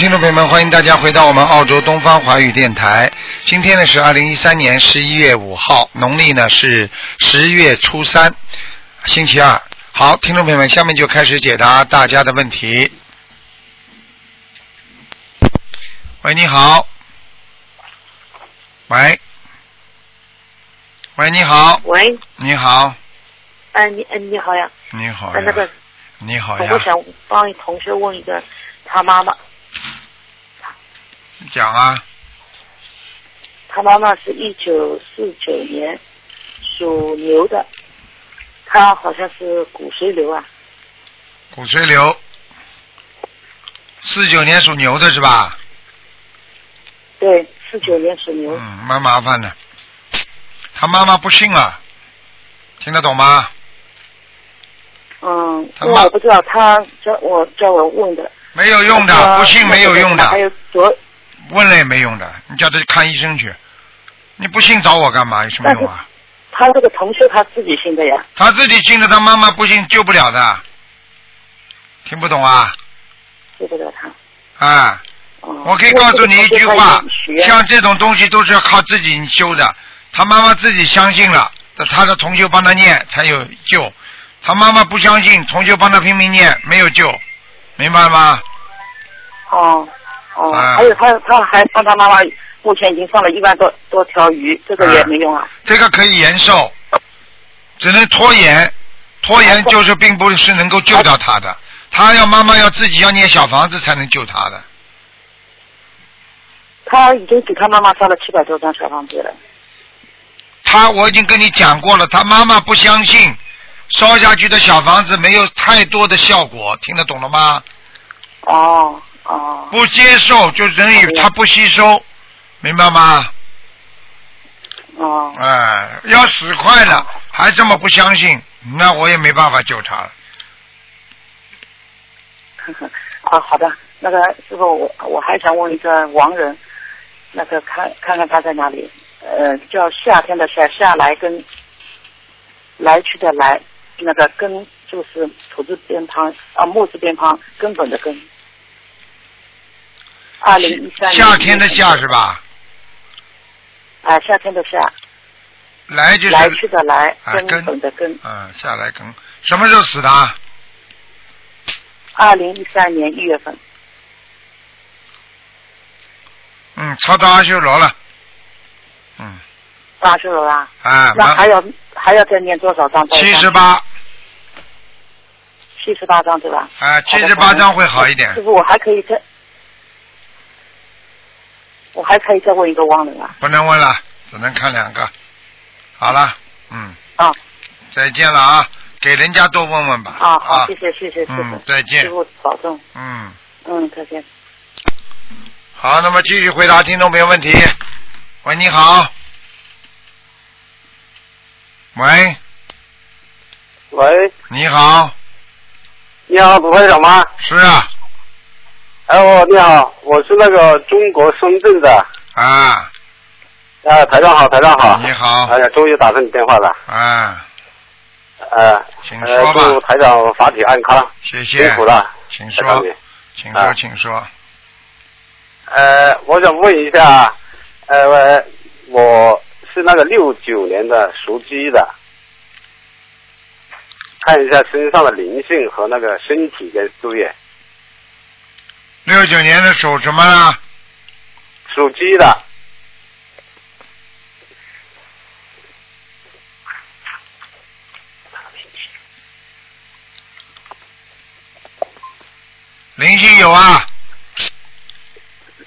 听众朋友们，欢迎大家回到我们澳洲东方华语电台。今天呢是二零一三年十一月五号，农历呢是十月初三，星期二。好，听众朋友们，下面就开始解答大家的问题。喂，你好。喂。喂，你好。喂，你好。嗯、你嗯、你好呀，你好呀。呃那个你好呀我。想帮一同学问一个，他妈妈，讲啊。他妈妈是一九四九年属牛的，他好像是骨髓瘤啊，骨髓瘤。四九年属牛的是吧？对，四九年属牛，嗯，蛮麻烦的。他妈妈不信啊，听得懂吗？嗯，他我不知道他叫我叫我问的，没有用的，不信没有用的还，有左，问了也没用的，你叫他去看医生去。你不信找我干嘛？有什么用啊？他这个同学他自己信的呀，他自己信的，他妈妈不信救不了的。听不懂啊？救不了他？啊，嗯我可以告诉你一句话，像这种东西都是要靠自己修的。他妈妈自己相信了，他的同修帮他念才有救。他妈妈不相信，同修帮他拼命念，没有救，明白吗？哦哦，啊还有他他还帮他妈妈，目前已经放了一万多多条鱼，这个也没用啊。这个可以延寿，只能拖延，拖延就是并不是能够救到他的。他要妈妈要自己要念小房子才能救他的。他已经给他妈妈烧了七百多张小房子了。他我已经跟你讲过了，他妈妈不相信，烧下去的小房子没有太多的效果，听得懂了吗？哦哦不接受就等于他不吸收，明白吗？哦，哎，要死快了，还这么不相信，那我也没办法救他了。呵 呵，啊好的，那个师傅我我还想问一个亡人，那个看看看他在哪里？呃，叫夏天的夏，夏来根，来去的来，那个根就是土字边旁啊木字边旁根本的根。二零一三年夏天的夏是吧？啊，夏天的夏，来就是来去的来，根啊根本的根。嗯，下来根什么时候死的啊？二零一三年一月份，嗯，超到阿修罗了。嗯，八十了啦。啊，那还要还要再念多少张？七十，八，七十八张对吧？啊，七十八张会好一点师。傅，我还可以再，我还可以再问一个亡人啊。不能问了，只能看两个。好了，嗯，啊再见了啊，给人家多问问吧。啊，好，谢谢谢谢师傅嗯，，再见师傅保重，嗯，嗯，再见。好，那么继续回答听众朋友问题。喂，你好。喂，喂，你好，你好，卢会长吗？是啊，哎，我你好，我是那个中国深圳的，啊，啊，台长好，台长好。你好。哎呀，终于打通你电话了，啊，呃，请呃，说吧。祝台长法体安康，谢谢。辛苦了，请说。请说，啊。请说。呃，我想问一下，呃，我是那个六九年的属鸡的，看一下身上的灵性和那个身体跟事业，六九年的属什么啊？属鸡的，灵性有啊，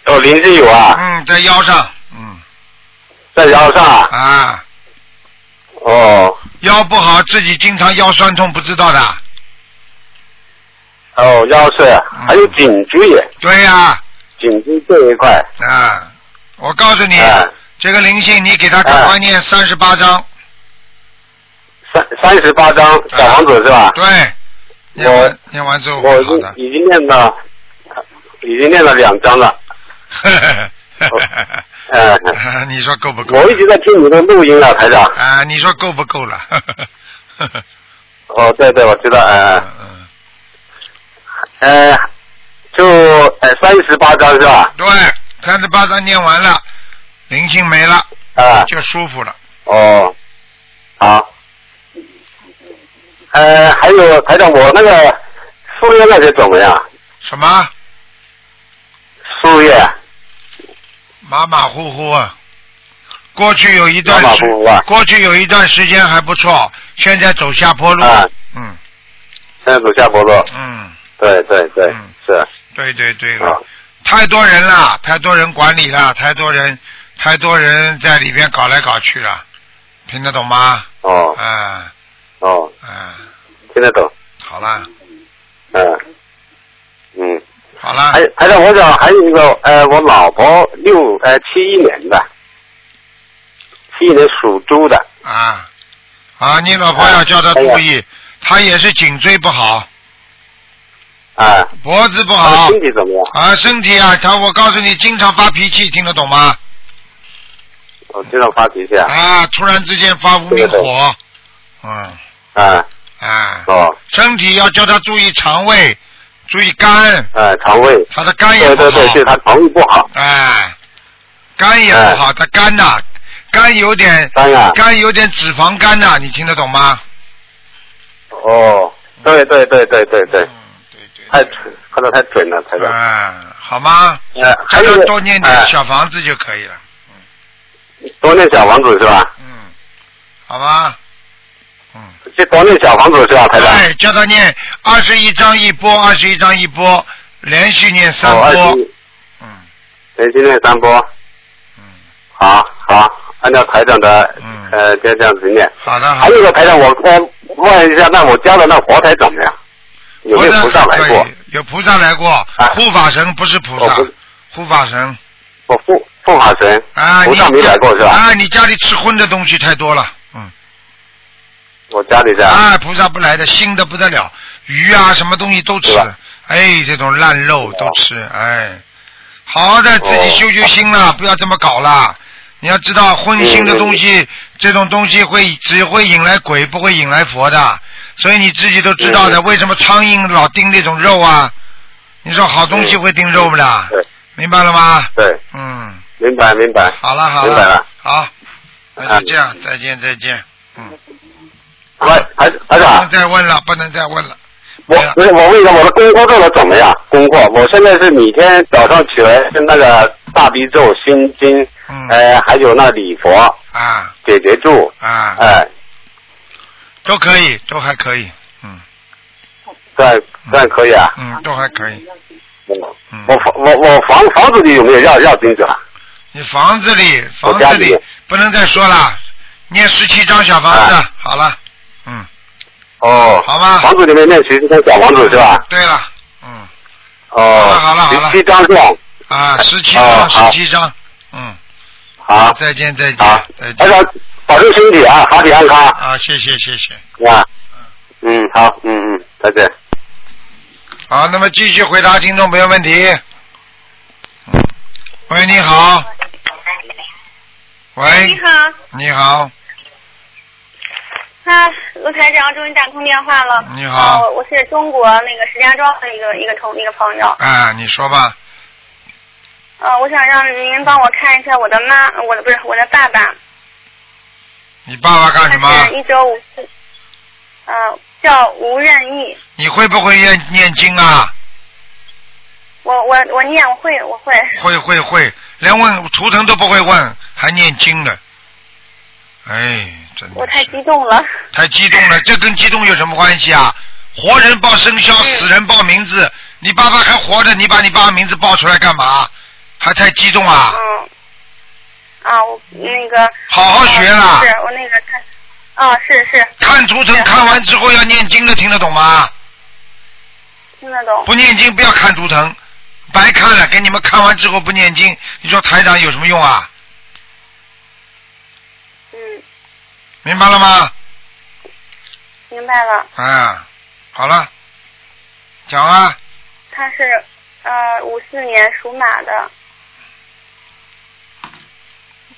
哦，灵性有啊，嗯，在腰上，嗯，在腰上啊，啊，哦。腰不好，自己经常腰酸痛，不知道的。哦，腰椎，嗯还有颈椎，对呀、颈椎这一块，啊，我告诉你，哎这个灵性你给他赶快念三十八章，三三十八张小房子是吧？对，念我完念完之后我已经会好的。已经念了，已经念了两张了。呃 你说够不够？我一直在听你的录音啊，台长。啊，你说够不够了？哦，对对，我知道，呃嗯呃，就呃三十八张是吧？对，三十八章念完了，灵性没了，啊，就舒服了。哦，好。呃，还有台长，我那个树叶那些怎么样？什么？树叶马马虎虎啊。过去有一段时过去有一段时间还不错，现在走下坡路。啊嗯现在走下坡路。嗯，对对对，嗯。是对对对了。啊，太多人了，太多人管理了，太多人，太多人在里边搞来搞去了，听得懂吗？哦。啊。哦，啊，听得懂，好了嗯嗯。好了还，还有，我想还有一个，呃，我老婆六呃七一年的，七一年属猪的，啊。啊，你老婆要叫她注意，她也是颈椎不好，啊，脖子不好。身体怎么样？啊，身体啊，他我告诉你，经常发脾气，听得懂吗？我经常发脾气啊，啊，突然之间发无名火，嗯。啊，啊，哦，身体要叫他注意肠胃，注意肝，哎，肠胃，他的肝也不好。对对对，对，他肠胃不好，哎，肝也不好，他肝呐、肝有点肝啊，肝有点脂肪肝呐、你听得懂吗？哦，对对对对对对，嗯，对对太准，看得太准了，台长。啊，好吗？呃，还有多念点呃小房子就可以了，嗯多念小房子是吧？嗯，好吗，嗯，就多念小房子是吧，台长？哎，叫他念二十一章一波，二十一章一波，连续念三波十，一，嗯连续念三波，嗯，好好，按照台长的嗯呃，就这样子念。好的好还有一，个台长，我我问一下，那我家的那佛台怎么样？有没有菩萨来过？有菩萨来过，护法神不是菩萨哦，护法神。我护护法神，啊，菩萨你没来过是吧？啊，你家里吃荤的东西太多了，嗯。我家里的。啊，菩萨不来的，腥的不得了，鱼啊，什么东西都吃哎，这种烂肉都吃，哎，好好的，自己哦修修心了，不要这么搞了。你要知道，荤腥的东西，这种东西会只会引来鬼，不会引来佛的。所以你自己都知道的，嗯为什么苍蝇老叮那种肉啊？你说好东西嗯会叮肉不啦？对明白了吗？对，嗯，明白明白。好了好了。明白了。好，那就这样，再见再见。嗯，喂，台台不能，再问了，不能再问了。我我我问一下，我的功课做的怎么样？功课，我现在是每天早上起来是那个大悲咒、心经，嗯。呃，还有那礼佛、啊。解结咒，啊，哎、都可以，都还可以，嗯。这样这样可以啊。嗯，都还可以。我嗯。我房我我房房子里有没有？要要金子啊？你房子里，房子里不能再说了，念十七张小房子，好了，嗯，哦，好吧。房子里面念十张小房子是吧？对了，嗯，哦，好了好了好了。十七张是吧？啊，十七张，哦十七张，嗯，好，再见再见好，再见，保重身体啊，法体安康啊，谢谢谢谢，啊。嗯，好，嗯嗯，再见。好，那么继续回答听众朋友问题。嗯喂，你好。喂你，好，你好，啊，卢台长终于打通电话了。你好啊我我是中国那个石家庄的一个一个同一个朋友。啊，你说吧，呃，我想让您帮我看一下我的妈，我的不是我的爸爸，你爸爸干什么？是一九五四，呃，叫吴任意。你会不会念念经啊？我我我念我会我会。会会会，连问图腾都不会问，还念经呢。哎，真的我太激动了。太激动了，这跟激动有什么关系啊？活人报生肖，死人报名字。你爸爸还活着，你把你爸爸名字报出来干嘛？还太激动啊！嗯。啊，我那个。好好学啦是我那个看。啊，是是。看图腾看完之后要念经的，听得懂吗？听得懂。不念经不要看图腾，白看了。给你们看完之后不念经，你说台长有什么用啊？嗯，明白了吗？明白了。啊，好了，讲啊，他是呃五四年属马的，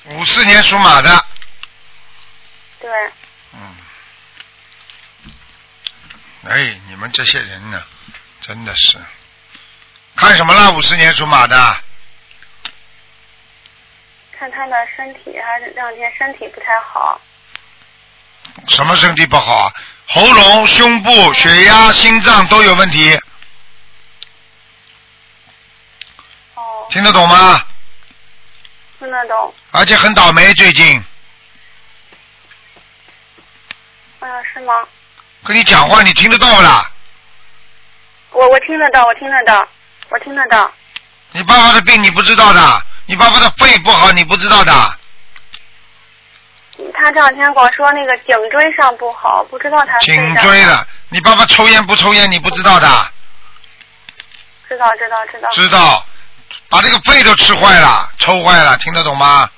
五四年属马的，对，嗯，哎，你们这些人呢，真的是，看什么了？五四年属马的，看他的身体，他这两天身体不太好。什么身体不好啊？喉咙、胸部、血压、心脏都有问题，哦，听得懂吗？而且很倒霉，最近哎呀，是吗？跟你讲话，你听得到啦？我我听得到，我听得到，我听得到。你爸爸的病你不知道的，你爸爸的肺不好你不知道的，他这两天跟我说那个颈椎上不好，不知道他颈椎的，你爸爸抽烟不抽烟你不知道的，知道知道知道。知道，把这个肺都吃坏了，抽坏了，听得懂吗？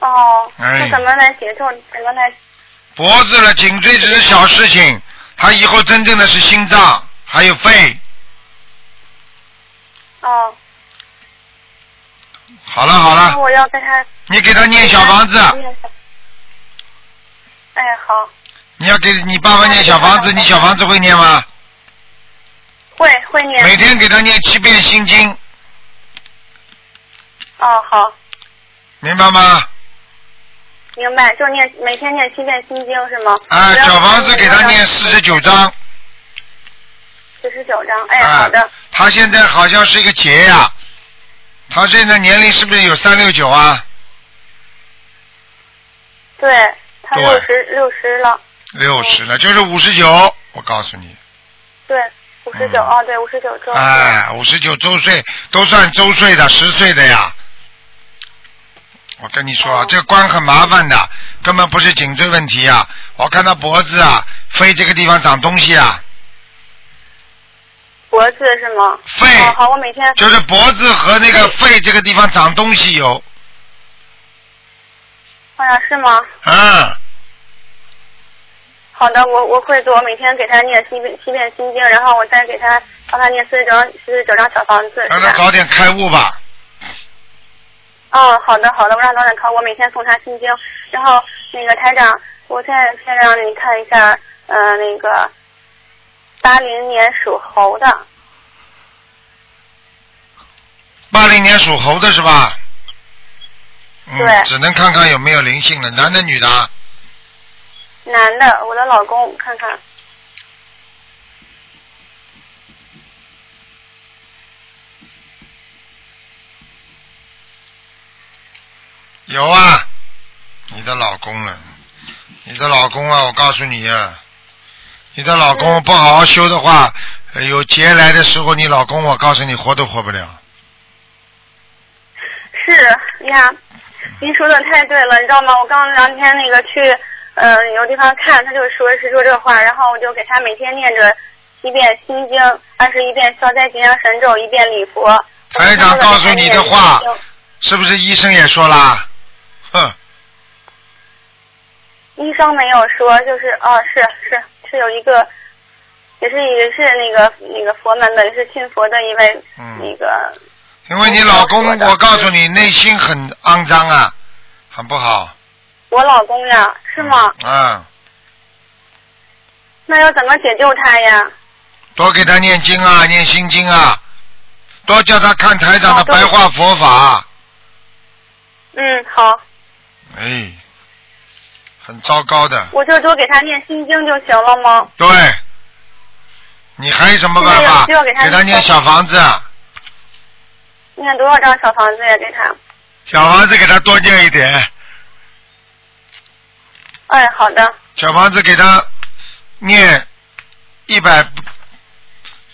哦，哎那怎么来解救？怎么来？脖子了，颈椎只是小事情，他以后真正的是心脏还有肺。哦，好了好了，我要给他。你给他念小房子，念哎，好，你要给你爸爸念小房子，你小房子会念吗？会会念。每天给他念七遍心经，哦，好，明白吗？明白，就念每天念七遍心经是吗？啊，小房子给他念四十九章。四十九章。哎，啊好的。他现在好像是一个劫呀、他现在年龄是不是有三六九啊？对他对六十六十了，六十了，就是五十九。我告诉你，对，五十九嗯哦，对，五十九周。哎，五十九周岁都算周岁的，十岁的呀。我跟你说，啊这个关很麻烦的，根本不是颈椎问题啊！我看他脖子啊，肺这个地方长东西啊，脖子是吗？肺哦，好，我每天就是脖子和那个肺这个地方长东西有，哎呀，是吗？嗯，好的，我我会做，我每天给他念七遍七遍心经，然后我再给他帮他念四十九张四十九张小房子，让他？早点开悟吧。哦，好的好的，我让导演看，我每天送他心经，然后那个台长，我现在先让你看一下，呃，那个八零年属猴的，八零年属猴的是吧？嗯，对只能看看有没有灵性了，男的女的啊？男的，我的老公，看看，有啊，你的老公了，你的老公啊，我告诉你啊，你的老公不好好修的话，呃有劫来的时候，你老公我告诉你活都活不了。是呀，您说的太对了，你知道吗？我刚两天那个去，嗯、有地方看，他就说是说这话，然后我就给他每天念着一遍心经，二十一遍消灾吉祥神咒，一遍礼佛。台长告诉你的话是不是医生也说啦？哼，医生没有说，就是啊，是是是有一个，也是也是那个那个佛门的，也是信佛的一位、嗯那个，因为你老公，我告诉你，内心很肮脏啊，很不好。我老公呀，是吗？嗯，那要怎么解救他呀？多给他念经啊，念心经啊，多叫他看台长的白话佛法。嗯，好，哎，很糟糕的。我就多给他念心经就行了吗？对，你还有什么办法？有需要给他他念小房子，念多少张小房子呀？给他？小房子给他多念一点，哎，好的，小房子给他念一百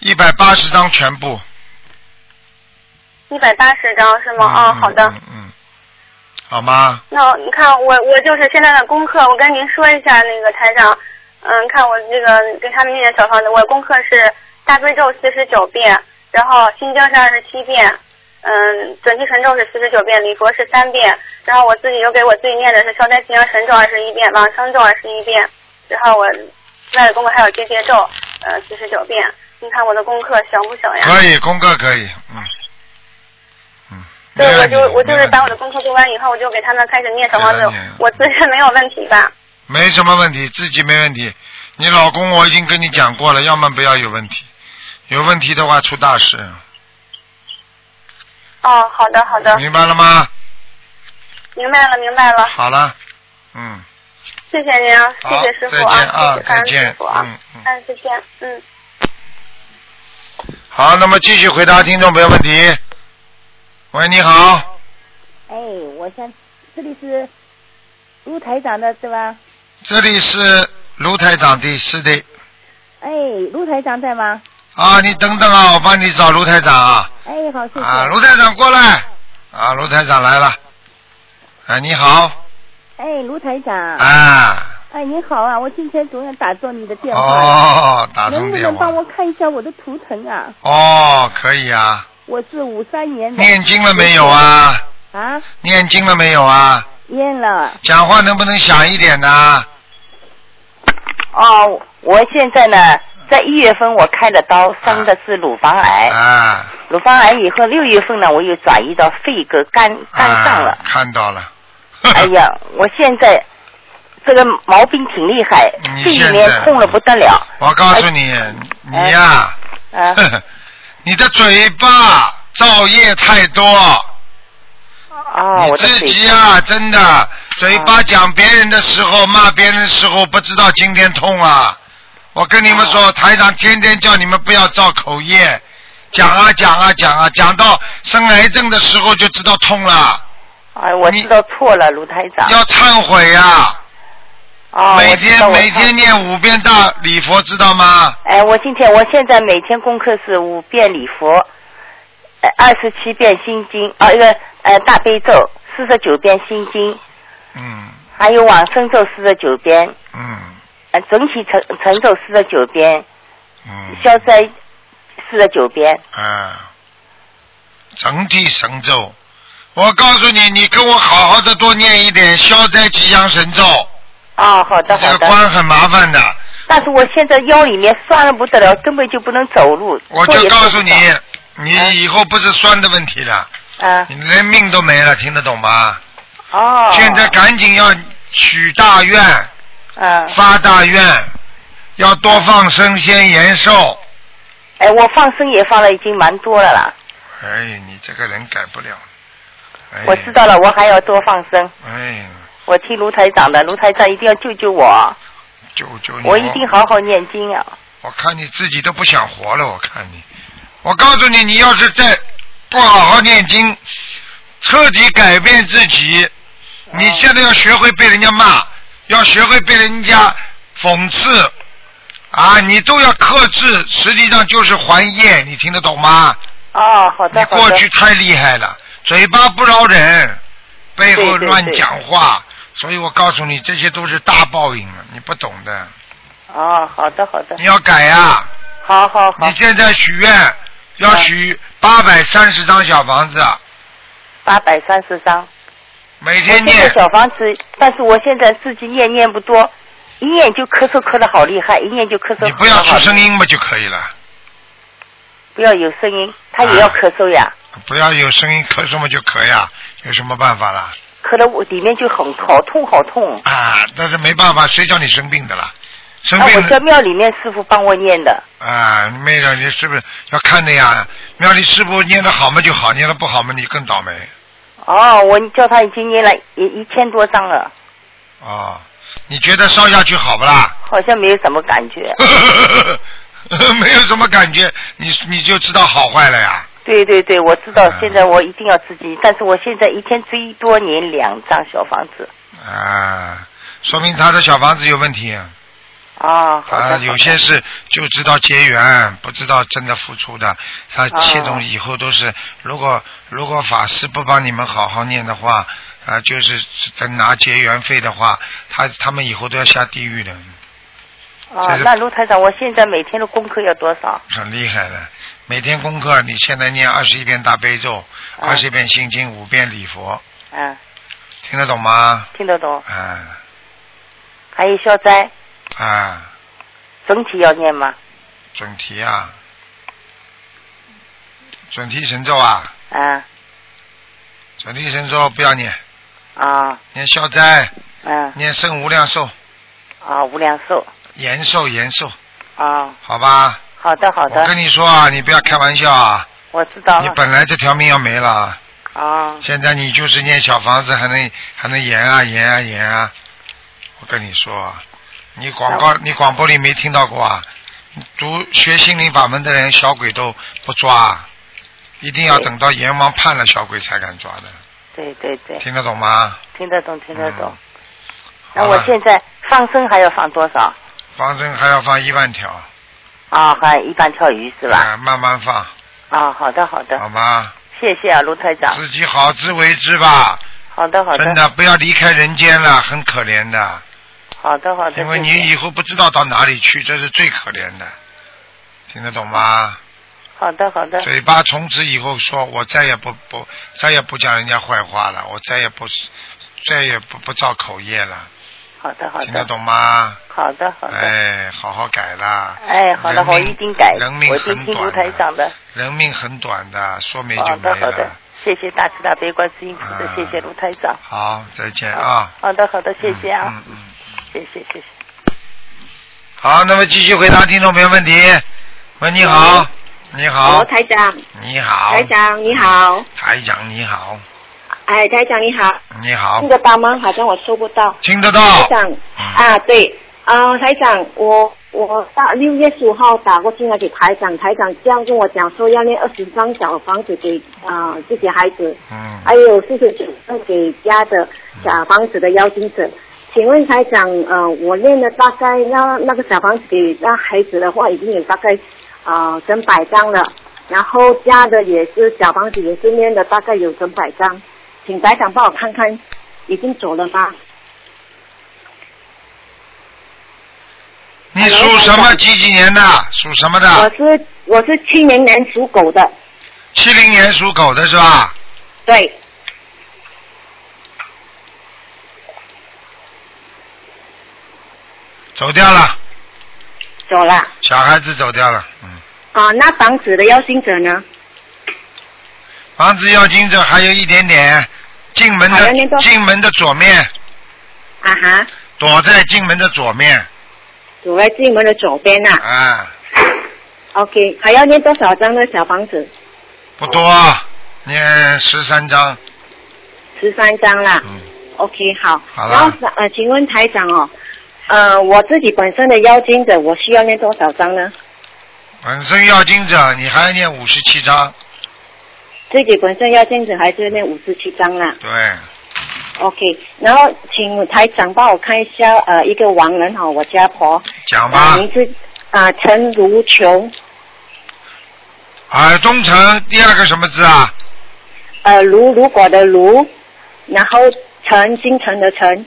一百八十张全部。一百八十张是吗？啊、嗯好的。嗯嗯，好吗？那你看我我就是现在的功课，我跟您说一下那个台长，嗯，看我这个给他们念小房子，我功课是大悲咒四十九遍，然后心经是二十七遍，嗯，准提神咒是四十九遍，礼佛是三遍，然后我自己又给我自己念的是消灾吉祥神咒二十一遍，往生咒二十一遍，然后我另外的功课还有结节咒，呃，四十九遍。你看我的功课行不行呀？可以，功课可以，嗯嗯。对，我就我就是把我的功课做完以后，我就给他们开始念小房子给他念，我自身没有问题吧？没什么问题，自己没问题。你老公我已经跟你讲过了，要么不要有问题，有问题的话出大事，哦，好的好的，明白了吗？明白了明白了，好了，嗯，谢谢您啊，谢谢师傅再见啊谢谢师傅啊，嗯再见，嗯。好，那么继续回答听众朋友问题。喂，你好，哎，我想这里是卢台长的是吧？这里是卢台长的，是的。哎，卢台长在吗？啊，你等等啊，我帮你找卢台长啊。哎，好，谢谢。啊，卢台长过来。啊，卢台长来了。哎，你好。哎，卢台长。啊。哎，你好啊！我今天总想打中你的电话。哦，打通电能不能帮。我看一下我的图腾啊？哦，可以啊。我是五三年的。念经了没有？啊？啊，念经了没有啊？念了。讲话能不能响一点呢？哦，我现在呢，在一月份我开了刀，生的是乳房癌。啊。乳房癌以后，六月份呢，我又转移到肺跟肝肝脏了啊。。看到了。哎呀，我现在这个毛病挺厉害，肺里面痛的不得了。我告诉你，你呀、啊，呵 呵你的嘴巴造业太多，哦，你自己啊、真的嘴巴讲别人的时候、骂别人的时候，不知道今天痛啊！我跟你们哦说，台长天天叫你们不要造口业，讲啊讲啊讲啊，讲到生癌症的时候就知道痛了，哎，我知道错了，卢台长。要忏悔呀、哦，每天每天念五遍大礼佛，知道吗？哎，我今天我现在每天功课是五遍礼佛，呃，二十七遍心经，啊，一个呃大悲咒，四十九遍心经，嗯还有往生咒四十九遍，嗯呃，整体成成咒四十九遍，嗯。消灾四十九遍。啊，整体神咒，我告诉你，你跟我好好的多念一点消灾吉祥神咒，哦，好的这好的。个关很麻烦的。但是我现在腰里面酸的不得了，根本就不能走路。我就也告诉你你以后不是酸的问题了，啊，你连命都没了，听得懂吗？哦。现在赶紧要许大愿、嗯，发大愿，要多放生，先延寿。哎，我放生也放了，已经蛮多了啦。哎，你这个人改不了。哎、我知道了，我还要多放生。哎，我听卢台长的，卢台长一定要救救我，救救你！我一定好好念经啊。我看你自己都不想活了，我看你。我告诉你，你要是再不好好念经，彻底改变自己，你现在要学会被人家骂，要学会被人家讽刺，啊，你都要克制，实际上就是还业，你听得懂吗？哦，好的好的。过去太厉害了，嘴巴不饶人，背后乱讲话，所以我告诉你，这些都是大报应了，你不懂的，哦，好的好的你。要改呀、好好好你，现在许愿要许八百三十张小房子，八百三十张。每天念。小房子，但是我现在自己念念不多，一念就咳嗽咳的好厉害，一念就咳嗽。你不要出声，音嘛就可以了，不要有声音，他也要咳嗽呀，不要有声音咳嗽嘛就咳呀，有什么办法啦？咳的我里面就很好痛好痛。啊，但是没办法，谁叫你生病的啦？生啊，我病了在庙里面师傅帮我念的。啊，没有你是不是要看的呀？庙里师傅念的好嘛就好，念的不好嘛你更倒霉。哦，我叫他已经念了一一千多张了，哦，你觉得烧下去好不啦？好像没有什么感觉。没有什么感觉，你你就知道好坏了呀。对对对，我知道啊，现在我一定要自己，但是我现在一天最多念两张小房子。啊，说明他的小房子有问题。啊。啊，有些是就知道结缘，不知道真的付出的。他哦这种以后都是，如果如果法师不帮你们好好念的话，啊，就是等拿结缘费的话，他他们以后都要下地狱的，啊，那卢台长，我现在每天的功课要多少？很厉害的。每天功课，你现在念二十一遍大悲咒，嗯二十一遍心经，五遍礼佛，嗯，听得懂吗？听得懂。啊。还有消灾，啊，整体要念吗？准提啊，准提神咒啊，啊。准提神咒不要念，啊。念消灾，嗯念圣无量寿，啊，无量寿。延寿延寿，啊。好吧？好的好的我的，跟你说啊，你不要开玩笑啊！我知道。你本来这条命要没了，啊，现在你就是念小房子还能还能延啊延啊延啊！我跟你说啊，你广告你广播里没听到过啊？读学心灵法门的人，小鬼都不抓，一定要等到阎王判了，小鬼才敢抓的，对对对，听得懂吗？听得懂听得懂。嗯那我现在放生还要放多少？放生还要放一万条，啊，还一般跳鱼是吧？啊，慢慢放，啊，好的好的好，吗？谢谢啊，卢台长。自己好自为之吧，好的好的，真的不要离开人间了，很可怜的。好的好的，因为你以后不知道到哪里去，这是最可怜的，听得懂吗？好的好的，嘴巴从此以后说，我再也不不再也不讲人家坏话了，我再也不是再也不不造口业了，好的好的听得，懂吗？好的好的。哎，好好改啦。哎，好的，我一定改，人命很听卢短台长的。人命很短的，说没就好没的好的。，谢谢大慈大悲观世音菩萨啊，谢谢卢台长。好，再见啊。好的好的，谢谢啊，嗯嗯嗯。谢谢谢谢。好，那么继续回答听众朋友问题。喂，你好，你好罗，台长，你好，台长你好，台长你好，哎，台长你好，你好听，得到吗？好像我收不到。听得到台？长嗯啊，对，啊、台长，我我大六月十五号打过进来给台长，台长这样跟我讲说要念二十张小房子给啊、自己孩子，嗯，还有四十九张给家的小房子的邀请者。请问台长，呃，我练了大概那那个小房子给那孩子的话，已经有大概啊整百张了，然后家的也是小房子也是练了大概有整百张，请台长帮我看看已经走了吗？你属什么？几几年的？属什么的我？是我是七零年属狗的，七零年属狗的是吧？对，走掉了，走了。小孩子走掉了，嗯。啊，那房子的邀请者呢？房子要经者还有一点点，进门的进门的左面，啊哈，躲在进门的左面，躲在进门的左边呐、啊，OK，还要念多少张的小房子？不多，念十三张，十三张啦。嗯，OK，好。好了然后呃，请问台长哦，呃，我自己本身的妖精者，我需要念多少张呢？本身妖精者你还要念五十七章，自己本身要精者还是那五十七张啦。对，OK，然后请台长帮我看一下呃一个亡人哈，我家婆，讲吧啊，名字啊陈如琼，耳东城第二个什么字啊？呃如如果的如，然后陈京城的陈，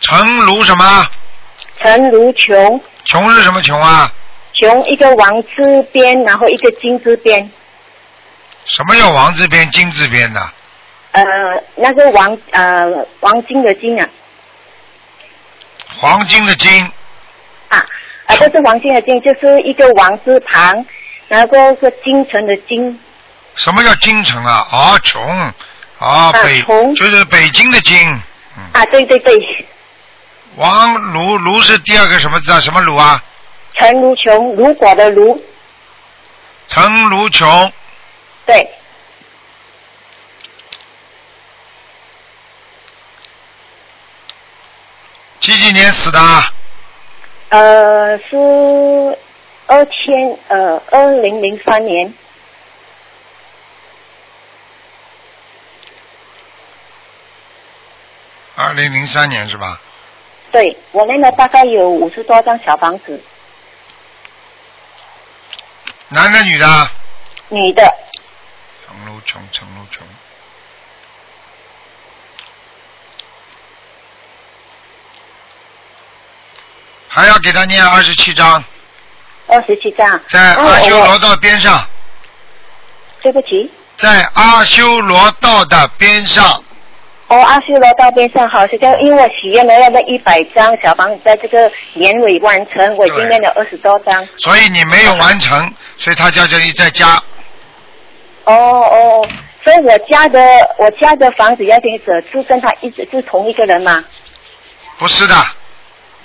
陈如什么？陈如琼，琼是什么琼啊？琼一个王字边，然后一个金字边，什么叫王字边金字边的？呃那个王呃王金的金啊黄金的金，啊呃不是黄金的金，就是一个王字旁，然后是京城的京，什么叫京城啊？啊，穷，啊，北就是北京的京。嗯，啊对对对，王卢卢是第二个什么字啊？什么卢啊？陈卢琼，如果的卢，陈卢琼，对，几几年死的啊？呃是二千呃二零零三年，二零零三年是吧？对我那个大概有五十多张小房子，男的女的啊？女的，陈卢琼，陈卢琼。还要给他念二十七章，二十七章，在哦阿修罗道边上，对不起，在阿修罗道的边上，哦，阿修罗道边上好，是这样，因为我许愿了要那一百张小房子在这个年尾完成，我已经对念了二十多张。所以你没有完成，所以他叫这里再加。哦哦，所以我家的我家的房子邀请者是跟他一直是同一个人吗？不是的，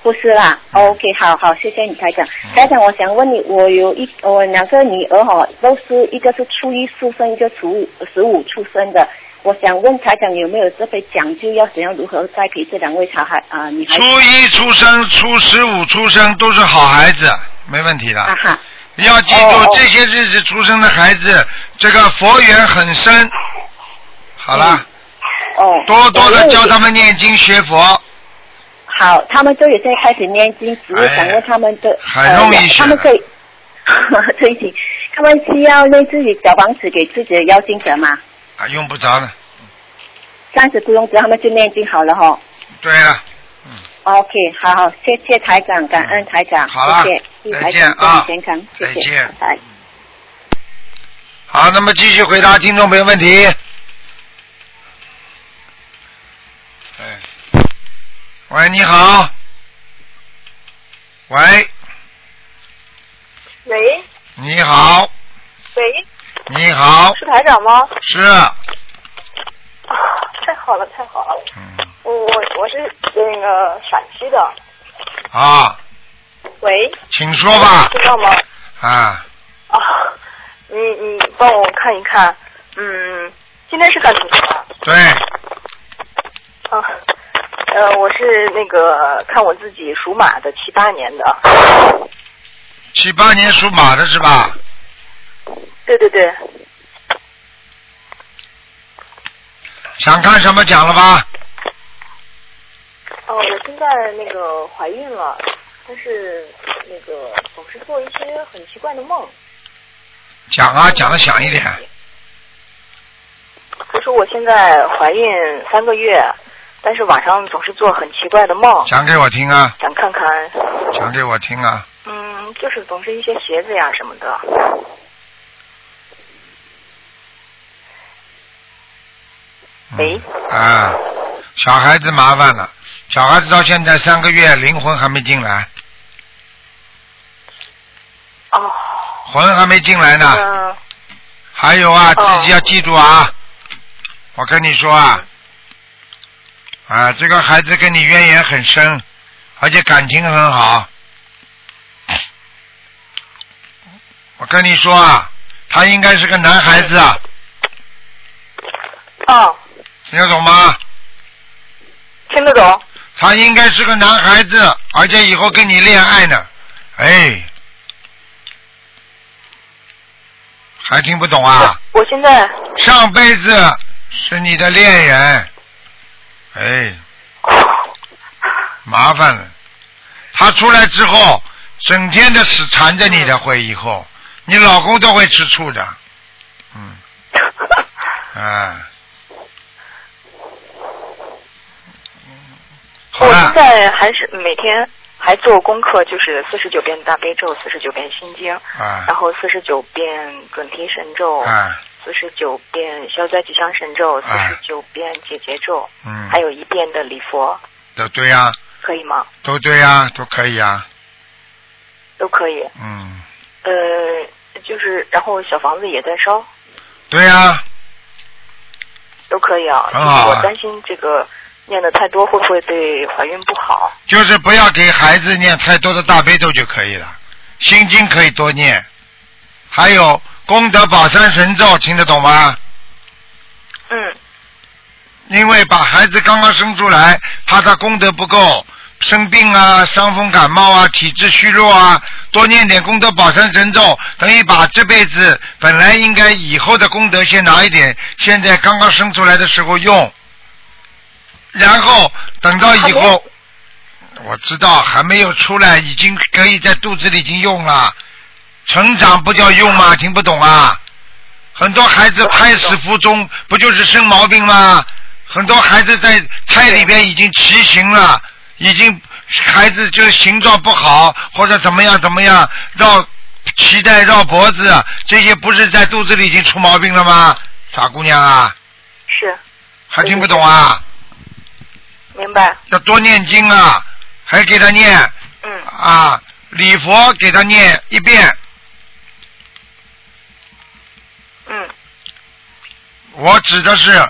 不是啦。OK，好好，谢谢你台长。台长，我想问你，我有一我两个女儿哈，都是一个是初一出生，一个初五十五出生的。我想问台长有没有这份讲究，要怎样如何栽培这两位小孩啊、女孩？初一出生、初十五出生都是好孩子，没问题的。啊哈，要记住，这些日子出生的孩子，这个佛缘很深。好了，哦，多多的教他们念经学佛，好，他们都有在开始念经，只是想问他们的，哎很容易呃学他们可以，对不起，他们需要念自己小房子给自己的妖精者吗？啊，用不着了。暂时不用，只要他们去念经好了哈。对了，OK，好好，谢谢台长，感恩台长，好了谢谢，再见啊健康，谢谢，再见拜拜。好，那么继续回答听众朋友问题。哎，喂，你好。喂，喂你好，喂，你好，是台长吗？是，啊，太好了，太好了！嗯，我我我是那个陕西的，啊，喂，请说吧，听到吗？啊，啊，你你帮我看一看，嗯，今天是干什么的？对，啊，呃，我是那个看我自己属马的，七八年的。七八年属马的是吧？对对对，想看什么讲了吧？哦，我现在那个怀孕了，但是那个总是做一些很奇怪的梦。讲啊，讲的响一点。就说我现在怀孕三个月，但是晚上总是做很奇怪的梦，讲给我听啊，想看看，讲给我听啊。嗯，就是总是一些鞋子呀什么的。喂，啊，小孩子麻烦了，小孩子到现在三个月，灵魂还没进来，哦，魂还没进来呢。嗯，还有啊，哦自己要记住啊，我跟你说啊，啊，这个孩子跟你渊源很深，而且感情很好。我跟你说啊，他应该是个男孩子，啊，哦，听得懂吗？听得懂。他应该是个男孩子，而且以后跟你恋爱呢。哎，还听不懂啊？我现在上辈子是你的恋人，哎，麻烦了。他出来之后，整天的死缠着你的，会以后，你老公都会吃醋的。嗯，啊。好我现，在还是每天还做功课，就是四十九遍大悲咒，四十九遍心经，啊。然后四十九遍准提神咒，啊，四十九遍消灾吉祥神咒，四啊十九遍解结咒，嗯，还有一遍的礼佛，都对呀、可以吗？都对呀、都可以呀、都可以。嗯，呃，就是然后小房子也在烧，对呀、都可以啊。就是我担心这个念的太多会不会对怀孕不好？就是不要给孩子念太多的大悲咒就可以了，心经可以多念，还有功德宝山神咒，听得懂吗？嗯，因为把孩子刚刚生出来，怕他功德不够，生病啊、伤风感冒啊、体质虚弱啊，多念点功德宝山神咒，等于把这辈子本来应该以后的功德先拿一点，现在刚刚生出来的时候用，然后等到以后，我知道还没有出来，已经可以在肚子里已经用了，成长不叫用吗？听不懂啊？很多孩子胎死腹中，不就是生毛病吗？很多孩子在胎里边已经畸形了，已经孩子就形状不好，或者怎么样怎么样，绕脐带绕脖子，这些不是在肚子里已经出毛病了吗？傻姑娘啊，是还听不懂啊？明白。要多念经啊，还给他念嗯，啊，礼佛给他念一遍。嗯，我指的是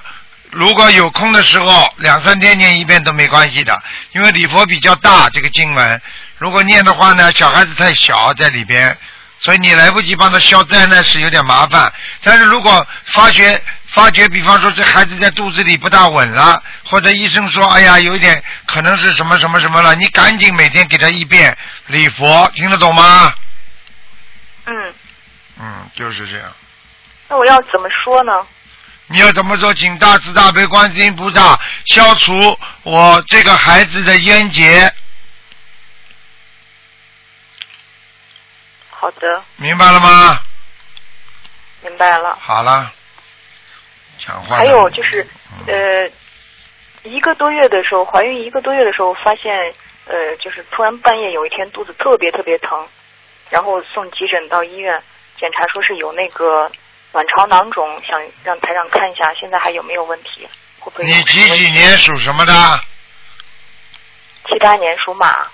如果有空的时候，两三天念一遍都没关系的，因为礼佛比较大，这个经文，如果念的话呢，小孩子太小在里边，所以你来不及帮他消灾呢是有点麻烦。但是如果发觉发觉，比方说这孩子在肚子里不大稳了，或者医生说哎呀有一点可能是什么什么什么了，你赶紧每天给他一遍礼佛，听得懂吗？嗯，嗯，就是这样。那我要怎么说呢？你要怎么说？请大慈大悲观世音菩萨消除我这个孩子的冤结，好的，明白了吗？明白了。好了，讲话。还有就是，嗯呃，一个多月的时候，怀孕一个多月的时候，发现呃，就是突然半夜有一天肚子特别特别疼，然后送急诊到医院检查，说是有那个卵巢囊肿，想让台长看一下，现在还有没有问题？会不会有你几几年属什么的？七八年属马。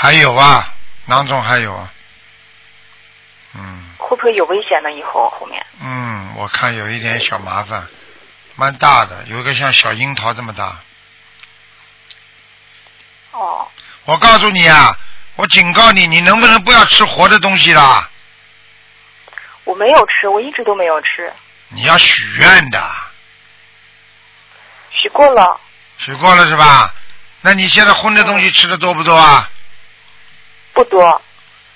还有啊，囊肿还有啊。嗯会不会有危险呢？以后后面嗯，我看有一点小麻烦，蛮大的，有一个像小樱桃这么大。哦，我告诉你啊，我警告你，你能不能不要吃活的东西啦？我没有吃，我一直都没有吃，你要许愿的，许过了，许过了是吧？那你现在荤的东西吃的多不多啊？不多，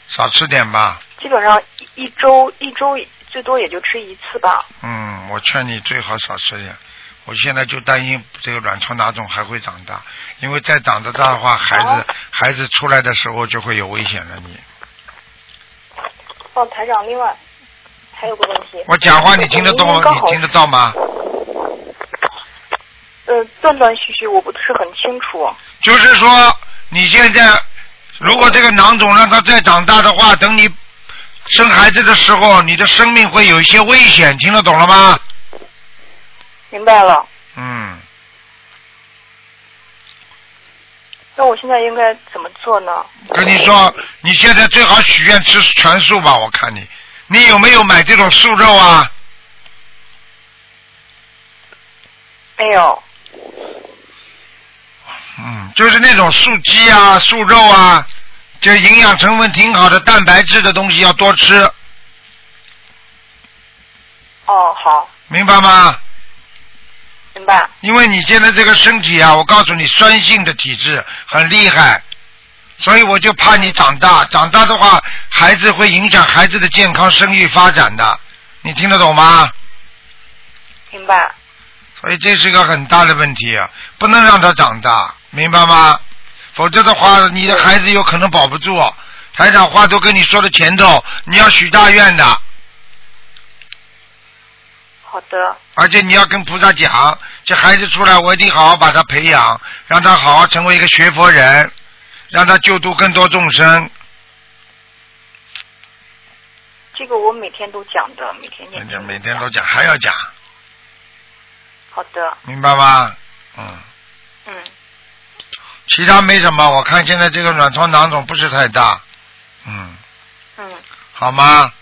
少吃点吧。基本上一一周一周最多也就吃一次吧。嗯，我劝你最好少吃点。我现在就担心这个卵巢囊肿还会长大，因为再长得大的话，孩子、哦孩子出来的时候就会有危险了。你哦，台长，另外还有个问题，我讲话你听得懂你听得到吗？呃，断断续续，我不是很清楚。就是说，你现在如果这个囊肿让它再长大的话，等你生孩子的时候，你的生命会有一些危险，听得懂了吗？明白了，嗯，那我现在应该怎么做呢？跟你说，你现在最好许愿吃全素吧，我看你，你有没有买这种素肉啊？没有，嗯，就是那种素鸡啊、素肉啊，就营养成分挺好的蛋白质的东西要多吃，哦，好，明白吗？明白。因为你现在这个身体啊，我告诉你，酸性的体质很厉害，所以我就怕你长大，长大的话，孩子会影响孩子的健康、生育发展的，你听得懂吗？明白，所以这是个很大的问题啊，不能让他长大，明白吗？否则的话，你的孩子有可能保不住。台长话都跟你说的前头，你要许大愿的，好的，而且你要跟菩萨讲，这孩子出来，我一定好好把他培养，让他好好成为一个学佛人，让他救度更多众生。这个我每天都讲的，每天念每天每天都讲，还要讲，好的，明白吗？嗯，嗯，其他没什么，我看现在这个卵巢囊肿不是太大，嗯，嗯，好吗？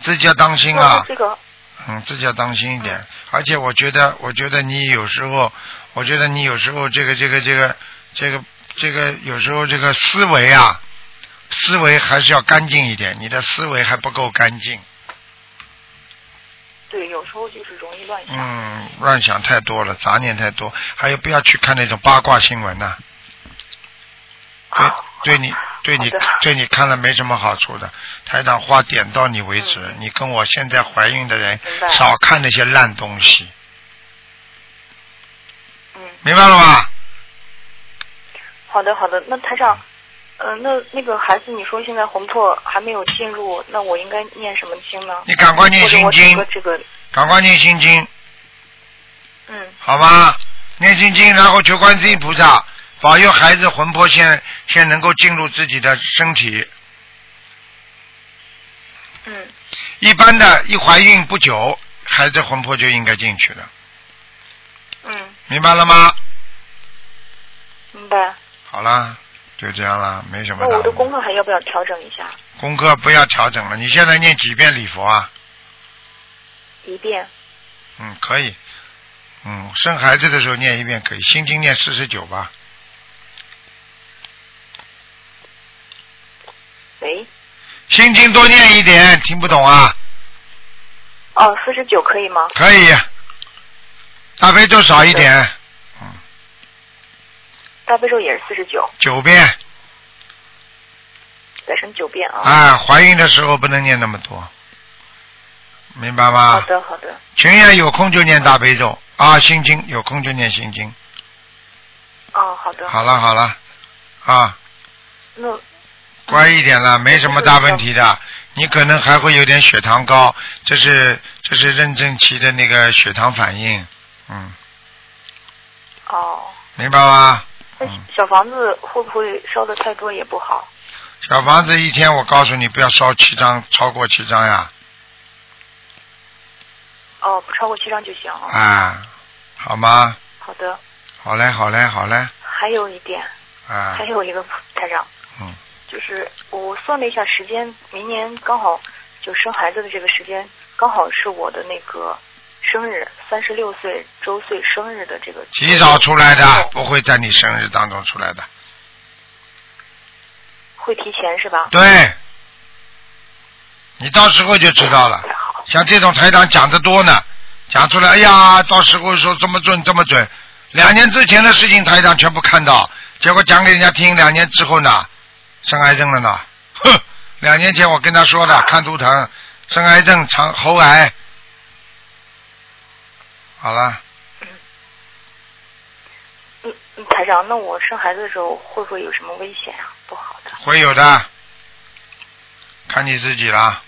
自己要当心啊我。这个嗯，自己要当心一点。而且我觉得，我觉得你有时候，我觉得你有时候这个这个这个这个这个有时候这个思维啊，思维还是要干净一点。你的思维还不够干净，对，有时候就是容易乱想。嗯，乱想太多了，杂念太多。还有，不要去看那种八卦新闻呐、对对你对你对你看了没什么好处的。台长话点到你为止，你跟我现在怀孕的人少看那些烂东西，嗯，明白了吗？好的好的，那台长，嗯、那那个孩子，你说现在魂魄还没有进入，那我应该念什么经呢？你赶快念心经这个，赶快念心经，嗯，好吧？念心经，然后求观世音菩萨保佑孩子魂魄先先能够进入自己的身体。嗯，一般的，一怀孕不久，孩子魂魄就应该进去了，嗯，明白了吗？明白。好啦，就这样了，没什么那我的。功课还要不要调整一下？功课不要调整了，你现在念几遍礼佛啊？一遍。嗯，可以。嗯，生孩子的时候念一遍可以，心经念四十九吧。喂。心经多念一点，听不懂啊？哦，四十九可以吗？可以。大悲咒少一点，嗯大悲咒也是四十九，九遍。改成九遍啊。啊，怀孕的时候不能念那么多，明白吗？好的，好的。群演有空就念大悲咒啊，心经有空就念心经。哦，好的。好了好了，啊，那乖一点了，没什么大问题的。你可能还会有点血糖高，这是这是妊娠期的那个血糖反应，嗯，哦，明白吗？那小房子会不会烧的太多也不好？小房子一天我告诉你不要烧七张，超过七张呀，哦，不超过七张就行了。啊，好吗？好的，好嘞好嘞好嘞，还有一点，啊还，有一个台长，嗯，就是我算了一下时间，明年刚好就生孩子的这个时间，刚好是我的那个生日，三十六岁周岁生日的这个。提早出来的，不会在你生日当中出来的，会提前是吧？对，你到时候就知道了。像这种台长讲的多呢，讲出来，哎呀，到时候说这么准这么准，两年之前的事情台长全部看到，结果讲给人家听，两年之后呢，生癌症了呢，哼，两年前我跟他说的，看图腾，生癌症，肠喉癌，好了，嗯嗯，台长，那我生孩子的时候会不会有什么危险啊？不好的。会有的，看你自己了。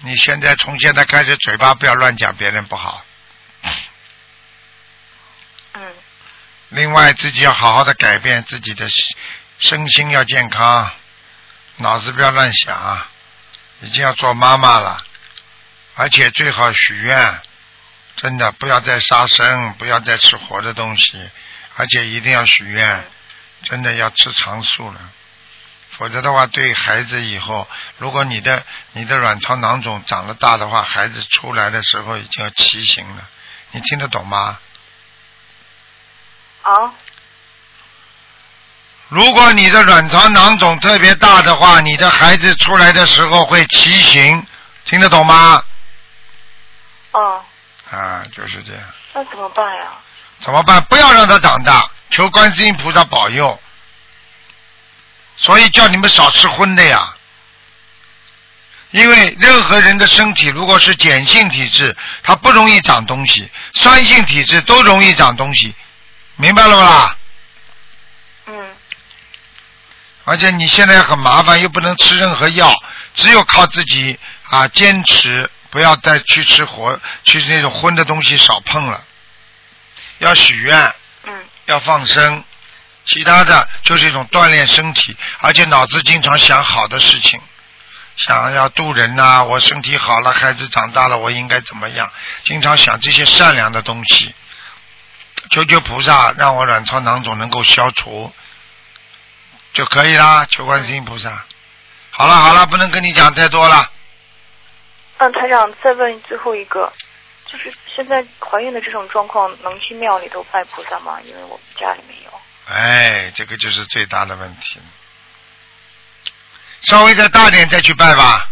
你现在从现在开始，嘴巴不要乱讲别人不好。嗯。另外，自己要好好的改变自己的心身心要健康，脑子不要乱想，已经要做妈妈了，而且最好许愿，真的不要再杀生，不要再吃活的东西，而且一定要许愿，真的要吃长素了。否则的话，对孩子以后，如果你的你的卵巢囊肿长得大的话，孩子出来的时候已经要畸形了。你听得懂吗？啊，如果你的卵巢囊肿特别大的话，你的孩子出来的时候会畸形，听得懂吗？哦，啊，就是这样。那怎么办呀？怎么办？不要让他长大，求观世音菩萨保佑。所以叫你们少吃荤的呀，因为任何人的身体如果是碱性体质，它不容易长东西；酸性体质都容易长东西，明白了不啦？嗯。而且你现在很麻烦，又不能吃任何药，只有靠自己啊坚持，不要再去吃活，去那种荤的东西少碰了，要许愿，嗯，要放生。其他的就是一种锻炼身体，而且脑子经常想好的事情，想要渡人呐、我身体好了，孩子长大了，我应该怎么样？经常想这些善良的东西，求求菩萨让我卵巢囊肿能够消除就可以啦，求观世音菩萨。好了好了，不能跟你讲太多了。嗯，台长，再问最后一个，就是现在怀孕的这种状况，能去庙里头拜菩萨吗？因为我们家里没有。哎，这个就是最大的问题。稍微再大点再去拜吧，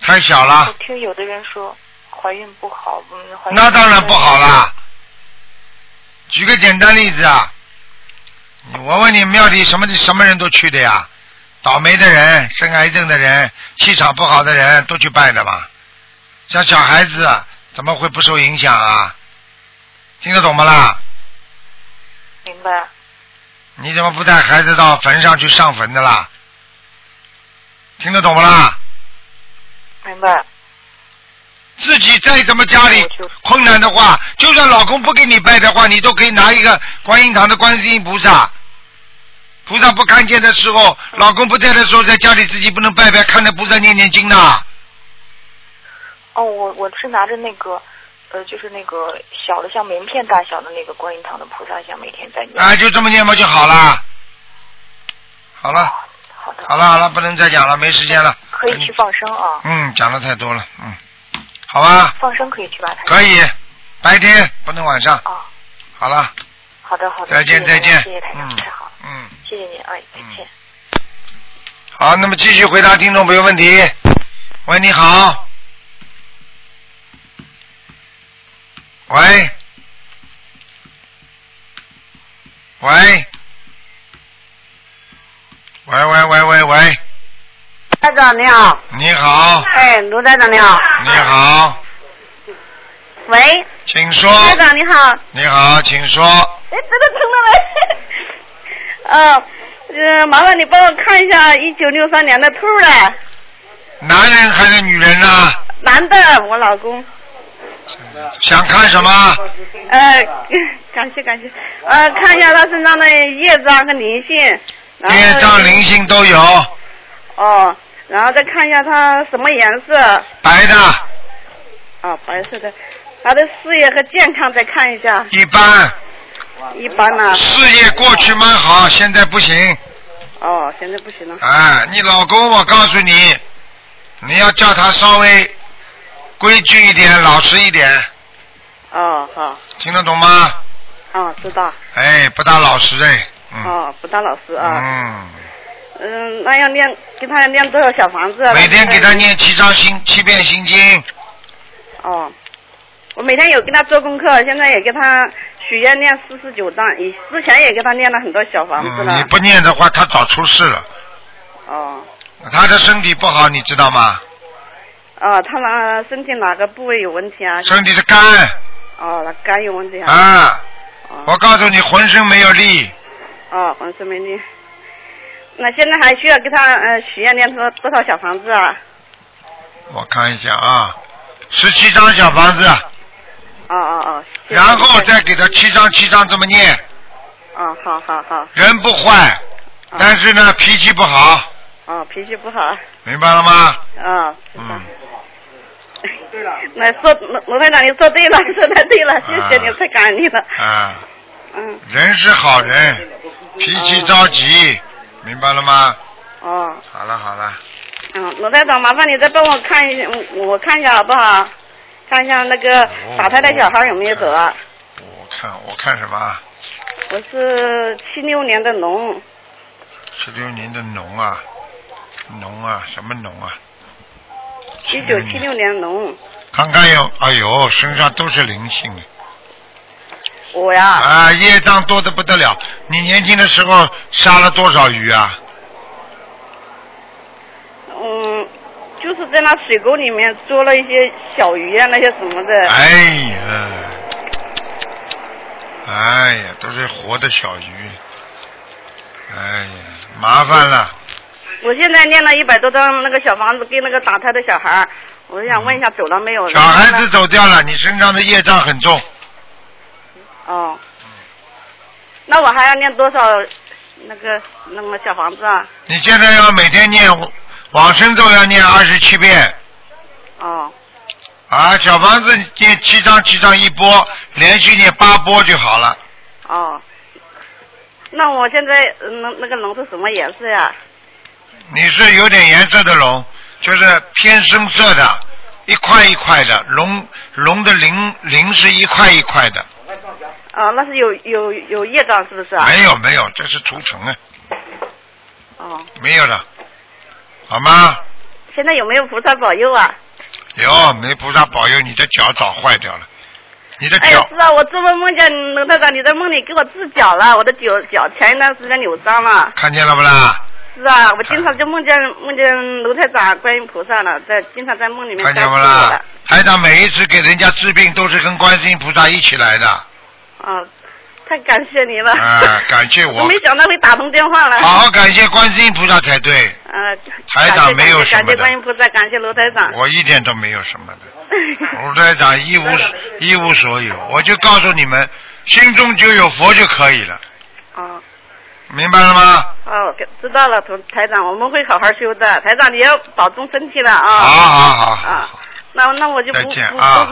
太小了。我听有的人说怀孕不好，嗯，怀孕那当然不好啦。举个简单例子啊，我问你，庙里什么什么人都去的呀？倒霉的人、生癌症的人、气场不好的人都去拜的嘛。像小孩子怎么会不受影响啊？听得懂不啦？明白。你怎么不带孩子到坟上去上坟的啦？听得懂不啦？明白。自己再怎么家里困难的话，就算老公不给你拜的话，你都可以拿一个观音堂的观世音菩萨。菩萨不看见的时候，老公不在的时候，在家里自己不能拜拜，看着菩萨念念经呐。哦，我我是拿着那个，呃，就是那个小的像名片大小的那个观音堂的菩萨像，每天在念。啊，就这么念嘛就好了。好了，好的，好了，好了，不能再讲了，没时间了。可以去放生啊，嗯，讲的太多了，嗯，好吧，放生可以去吧？可以，白天不能晚上。哦，好了，好的好的，再见再见谢谢台长，嗯太好了，嗯，谢谢您，哎，再见。好，那么继续回答听众朋友问题。喂，你好。喂。喂。喂喂喂喂喂，台长你好，你好，哎，卢台长你好，你好，喂，请说。台长你好，你好，请说。哎，真的通了没？呃，呃，麻烦你帮我看一下一九六三年的兔的，男人还是女人呢？男的，我老公，想看什么？呃，感谢感谢，呃，看一下他身上的业障和灵性，业障灵性都有，哦，然后再看一下他什么颜色，白的，啊，白色的，他的事业和健康再看一下，一般。一般呢、事业过去蛮好，现在不行。哦，现在不行了，哎，你老公，我告诉你，你要叫他稍微规矩一点，老实一点，哦，好，听得懂吗？哦，知道，哎，不大老实哎，嗯。哦，不大老实啊，嗯，嗯，那要念给他念多少小房子啊？每天给他念七张心七遍心经，哦，我每天有给他做功课，现在也给他许愿念四十九章，以之前也给他念了很多小房子嗯，了。你不念的话，他早出事了。哦，他的身体不好，你知道吗？哦，他哪身体哪个部位有问题啊？身体的肝哦，那肝有问题啊？啊，哦我告诉你，浑身没有力，哦，浑身没力。那现在还需要给他呃许愿念多多少小房子啊？我看一下啊，十七张小房子，哦哦哦。谢谢然后再给他七张七张这么念，哦，好好好，人不坏，但是呢脾气不好，哦，脾气不好，明白了吗？啊、嗯。对了，那说罗罗台长，你说对了，说太对了，谢谢你，太感恩你了。啊，嗯，人是好人，脾气着急，明白了吗？哦，好了好了，嗯，罗台长，麻烦你再帮我看一下，嗯我看一下好不好？看一下那个打胎的小孩有没有走啊？我看我看什么啊？我是七六年的龙，十六年的龙啊，龙啊，什么龙啊？一九七六年龙，看看有，哎呦，身上都是灵性我呀，啊，业障多的不得了。你年轻的时候杀了多少鱼啊？嗯，就是在那水沟里面捉了一些小鱼啊，那些什么的。哎呀，哎呀，都是活的小鱼。哎呀，麻烦了。我现在念了一百多张那个小房子给那个打胎的小孩儿，我想问一下走了没有？小孩子走掉了，你身上的业障很重。哦，那我还要念多少那个那个小房子啊？你现在要每天念往生咒要念二十七遍哦啊，小房子念七张七张一波，连续念八波就好了。哦，那我现在呃那那个龙是什么颜色呀？你是有点颜色的龙，就是偏深色的，一块一块的，龙龙的鳞鳞是一块一块的。哦，那是有有有业障是不是啊？没有没有，这是除尘啊，哦，没有了，好吗？现在有没有菩萨保佑啊？有，没菩萨保佑，你的脚早坏掉了，你的脚，是啊，我做梦梦见龙太长，你在梦里给我治脚了，我的脚脚前一段时间扭伤了。看见了不啦？是啊，我经常就梦见梦见卢台长、观音菩萨了，在经常在梦里面看见不啦。？台长每一次给人家治病都是跟观世音菩萨一起来的，啊，太感谢你了。啊，感谢我我没，想到会打通电话了。好好感谢观世音菩萨才对，呃，台长没有感谢感谢观音菩萨，感谢卢台长。我一点都没有什么的。卢台长一无 一无所有，我就告诉你们，心中就有佛就可以了，哦，明白了吗？哦，知道了，台台长，我们会好好修的。台长，你要保重身体了啊。好好好好啊，那那我就不不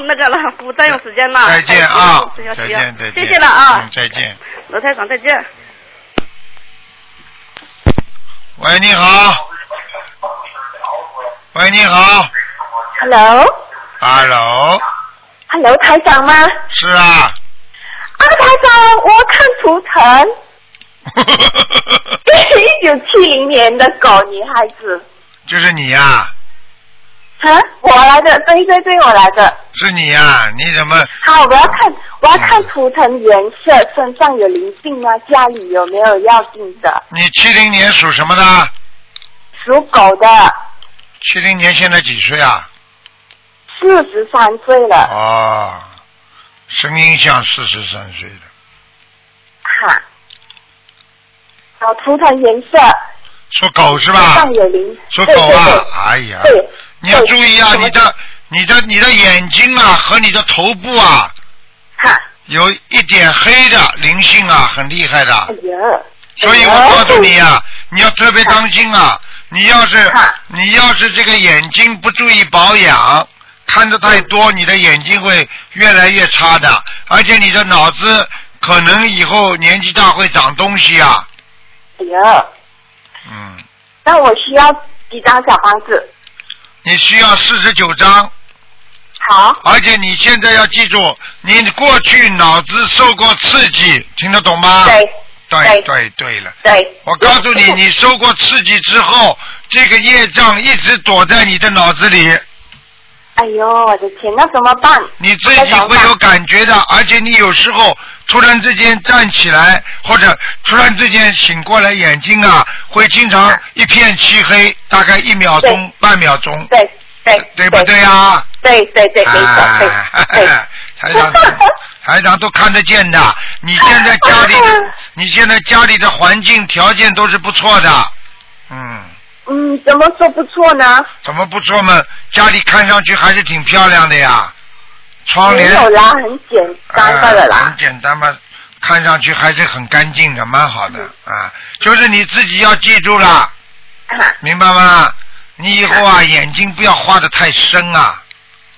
那个了，不占用时间了。再见啊再见再见谢谢了啊嗯，再见。罗台长，再见。喂，你好。喂，你好。Hello，Hello，Hello。台长吗？是啊。啊，台长，我看图腾，一九七零年的狗女孩子，就是你呀、啊，我来的，对对对，我来的。是你呀、你怎么？好，我要看，我要看图腾颜色，身上有灵性吗？家里有没有要进的？你七零年属什么的？属狗的，七零年现在几岁啊？四十三岁了，哦，声音像四十三岁的。哈。好，图腾颜色，说狗是吧身？上有灵，属对对狗啊对，哎呀，对，你要注意啊，你的、你的、你的眼睛啊和你的头部啊，哈，有一点黑的灵性啊，很厉害的。哎呀，所以我告诉你啊，你要特别当心啊！你要是你要是这个眼睛不注意保养，看的太多，你的眼睛会越来越差的，而且你的脑子可能以后年纪大会长东西啊。哎呀，嗯，那我需要几张小房子？你需要四十九张，好，而且你现在要记住，你过去脑子受过刺激，听得懂吗？对对对对对了。对。我告诉你，你受过刺激之后，这个业障一直躲在你的脑子里，哎呦，我的天，那怎么办？你自己会有感觉的，而且你有时候突然之间站起来，或者突然之间醒过来，眼睛啊会经常一片漆黑，大概一秒钟、半秒钟，对对对不对啊？对对对，没错，对对。哎，台长，台长都看得见的。你现在家里的，你现在家里的环境条件都是不错的，嗯。嗯，怎么说不错呢？怎么不错嘛？家里看上去还是挺漂亮的呀，窗没帘有啦，很简单的啦很。简单嘛，看上去还是很干净的，蛮好的啊。就是你自己要记住了，明白吗？你以后啊，眼睛不要画的太深啊。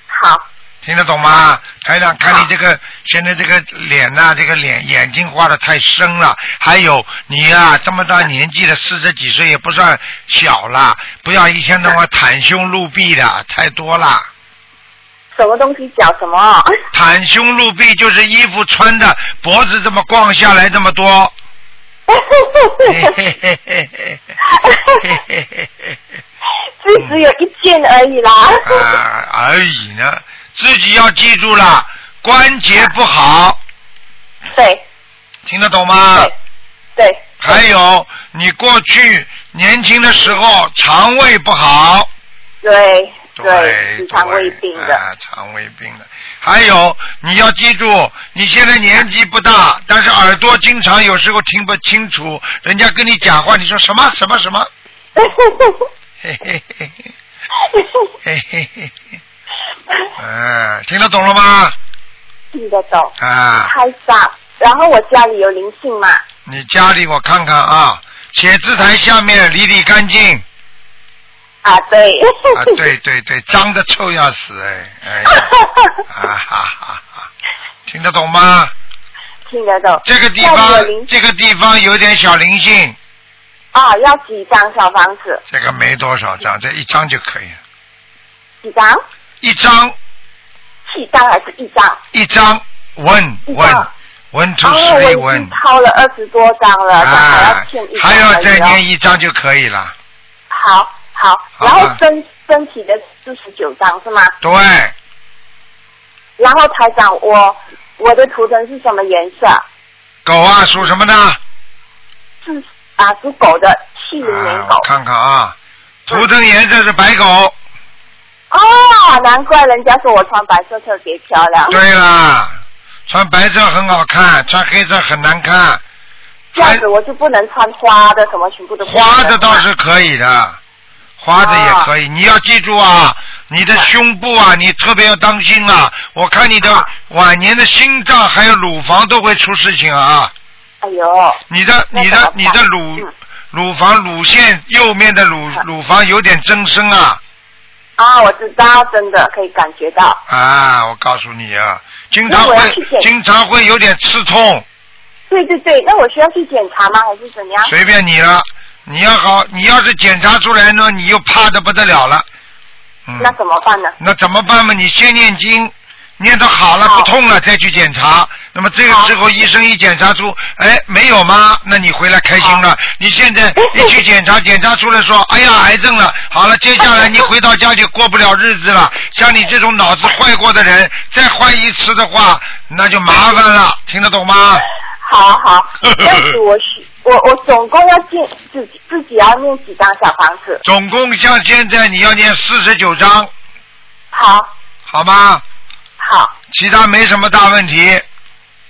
好。听得懂吗？台长，看你这个现在这个脸呐、这个脸眼睛画的太深了。还有你呀、这么大年纪了，四十几岁也不算小了，不要一天到晚袒胸露臂的，太多了。什么东西脚什么？袒胸露臂就是衣服穿的，脖子这么逛下来这么多。只只有一件而已啦。啊，而已呢，自己要记住了，关节不好。对。听得懂吗？对。对还有，你过去年轻的时候肠胃不好。对。对，肠胃病的，肠胃病的。还有，你要记住，你现在年纪不大，但是耳朵经常有时候听不清楚，人家跟你讲话，你说什么什么什么。嘿嘿嘿嘿，嘿嘿嘿嘿，哎，听得懂了吗？听得懂。啊。太早。然后我家里有灵性嘛？你家里我看看啊，写字台下面理理干净。啊，对。啊，对对对，脏的臭要死哎哎呀，啊哈哈哈，听得懂吗？听得懂。这个地方，这个地方有点小灵性，啊，要几张小房子？这个没多少张，这一张就可以了。几张？一张七张还是一张？一张问问问出哦，我已水问经，掏了二十多张了，那还要啊还要再念一张就可以了。好好，然后吧身身体的四十九张是吗？对，然后台长，我我的图腾是什么颜色？狗啊属什么的？是啊，属狗的，七零年狗。啊看看啊，图腾颜色是白狗。哦，难怪人家说我穿白色特别漂亮。对啦，穿白色很好看，穿黑色很难看。这样子我就不能穿花的，什么全部都花的倒是可以的，花的也哦可以。你要记住啊，你的胸部啊，你特别要当心啊。我看你的晚年的心脏还有乳房都会出事情啊。哎呦，你的你的你的乳乳房乳腺右面的乳乳房有点增生啊啊，我知道，真的可以感觉到。啊！我告诉你啊，经常会经常会有点刺痛，对对对，那我需要去检查吗？还是怎样？随便你了。你要好，你要是检查出来呢，你又怕的不得了了。嗯。那怎么办呢？那怎么办嘛？你先念经，念的好了不痛了再去检查。那么这个时候医生一检查出，哎，没有吗？那你回来开心了。你现在 一去检查，检查出来说，哎呀，癌症了。好了，接下来你回到家就过不了日子了。像你这种脑子坏过的人，再坏一次的话，那就麻烦了。听得懂吗？好好，这样子我需我我总共要建自己自己要念几张小房子？总共像现在你要念四十九张，好，好吗？好，其他没什么大问题。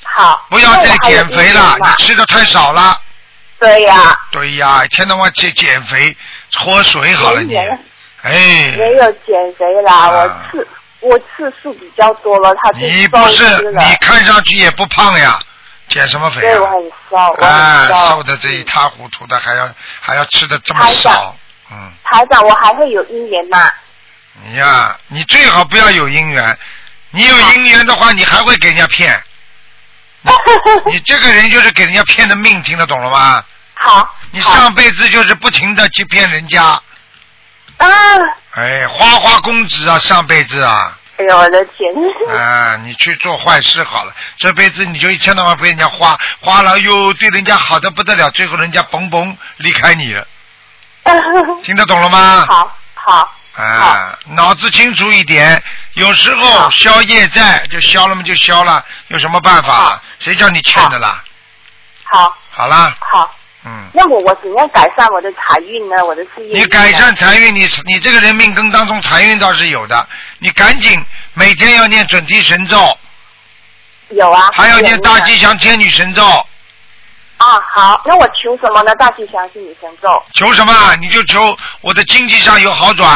好。不要再减肥了，你吃的太少了。对呀。对呀，一天到晚去减肥，喝水好了你。哎。没有减肥啦，我次我次数比较多了，他就你不是你看上去也不胖呀，减什么肥对，我啊？很瘦，我很哎，瘦。瘦的这一塌糊涂的，还要还要吃的这么少。嗯，台长，我还会有姻缘吗？你呀，你最好不要有姻缘。你有姻缘的话，你还会给人家骗。你你这个人就是给人家骗的命，听得懂了吗？好。你上辈子就是不停的去骗人家。啊！哎，花花公子啊，上辈子啊。哎呀我的天！啊，你去做坏事好了，这辈子你就一天到晚被人家花花了，又对人家好的不得了，最后人家嘣嘣离开你了，听得懂了吗？好，好。啊，脑子清楚一点，有时候消业债就消了嘛，就消了，有什么办法？谁叫你欠的啦？好。好啦，好。嗯。那我我怎样改善我的财运呢？我的事业？你改善财运，你你这个人命根当中财运倒是有的，你赶紧每天要念准提神咒，有啊。还要念大吉祥天女神咒。啊，好，那我求什么呢？大吉祥天女神咒。求什么？你就求我的经济上有好转。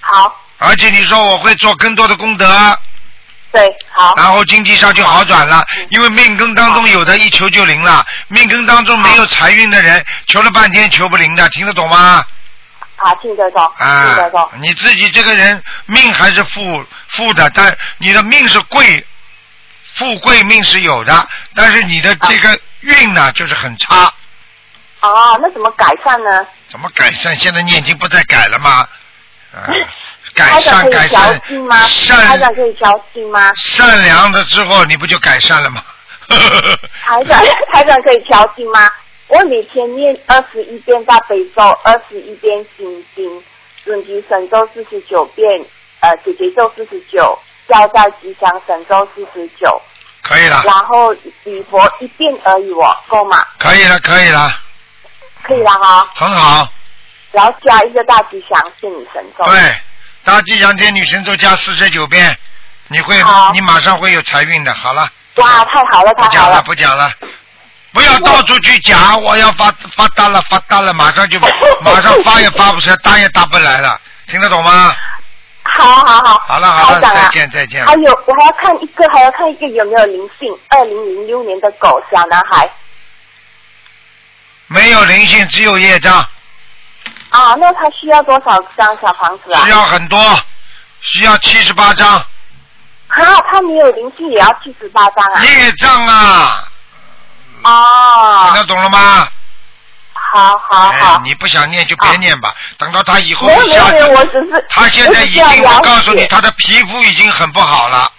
好。而且你说我会做更多的功德。对，好。然后经济上就好转了，因为命根当中有的一求就灵了，命根当中没有财运的人，求了半天求不灵的，听得懂吗？啊，听得懂，听啊得懂。，你自己这个人命还是富富的，但你的命是贵，富贵命是有的，但是你的这个运呢就是很差。哦，那怎么改善呢？怎么改善？现在念经不再改了吗？啊，改善可以调改善，经吗？台善长可以调经吗？善良了之后，你不就改善了吗？台长，台长可以调经吗？我每天念二十一遍大悲咒，二十一遍心经，准提神咒四十九遍，呃，姐姐咒四十九，消灾吉祥神咒四十九，可以了，然后礼佛一遍而已我够吗？可以了，可以了，可以了哈。很好。然后加一个大吉祥是你神咒。对，大吉祥天女神咒加四十九遍，你会，你马上会有财运的。好了，哇，太好了，不讲了，不讲了！不讲了。不要到处去讲，我要发发达了，发达了，马上就 马上发也发不出来，打也打不来了，听得懂吗？好好好。好了好了，再见再见。还有，我还要看一个，还要看一个有没有灵性。二零零六年的狗小男孩没有灵性，只有业障，啊，那他需要多少张小房子啊？需要很多，需要七十八张。啊，他没有灵性也要七十八张啊？业障啊，哦听，得懂了吗？好好哎好，，你不想念就别念吧，等到他以后没有没有我子，只是他现在已经，我告诉你，解他的皮肤已经很不好了。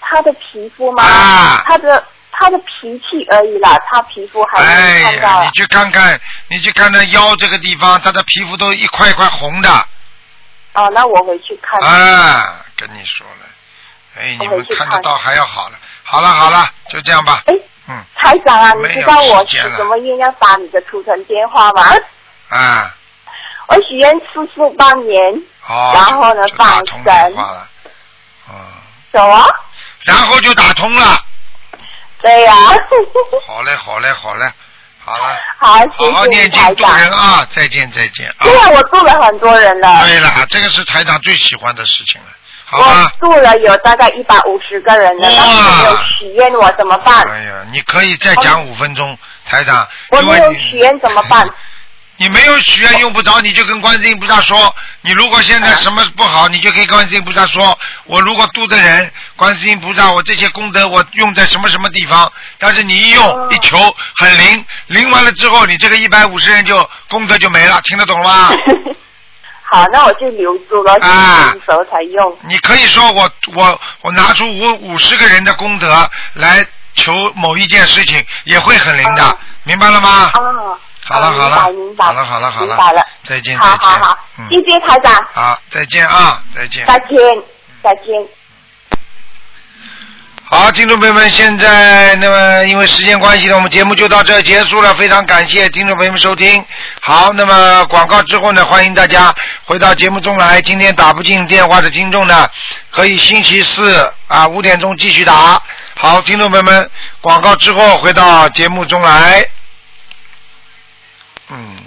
他的皮肤吗？啊他的他的脾气而已啦，他皮肤还哎没看到呀，你去看看，你去看他腰这个地方，他的皮肤都一块一块红的。哦，那我回去看。啊，跟你说了，哎，你们看看得到还要好了。好了好了，就这样吧。嗯。台长啊，你知道我时间了许什么愿要打你的图腾电话吗？啊，我许愿吃素半年，哦。然后呢就打放通电了，什么？然后就打通了。对呀、好嘞好嘞好嘞，好了，好，谢好好谢你念经度。人啊！再见再见啊！对呀，我度了很多人了。对了，这个是台长最喜欢的事情了，好吧？我度了有大概一百五十个人了，但是没有许愿，我怎么办？哎呀，你可以再讲五分钟，台长，我没有许愿怎么办？你没有许愿用不着，你就跟观世音菩萨说，你如果现在什么不好，你就跟观世音菩萨说，我如果度的人，观世音菩萨，我这些功德我用在什么什么地方，但是你一用一求很灵，灵完了之后，你这个一百五十人就功德就没了，听得懂了吗？好，那我就留住了，啊什么时候才用？你可以说我我我拿出五五十个人的功德来求某一件事情，也会很灵的，明白了吗？哦，好了好了，好了好了好了，明白了，再见好再见，好好，好，谢谢台长，好，再见啊，再见。再见，再见。好，听众朋友们，现在那么因为时间关系呢，我们节目就到这结束了。非常感谢听众朋友们收听。好，那么广告之后呢，欢迎大家回到节目中来。今天打不进电话的听众呢，可以星期四啊五点钟继续打。好，听众朋友们，广告之后回到节目中来。嗯。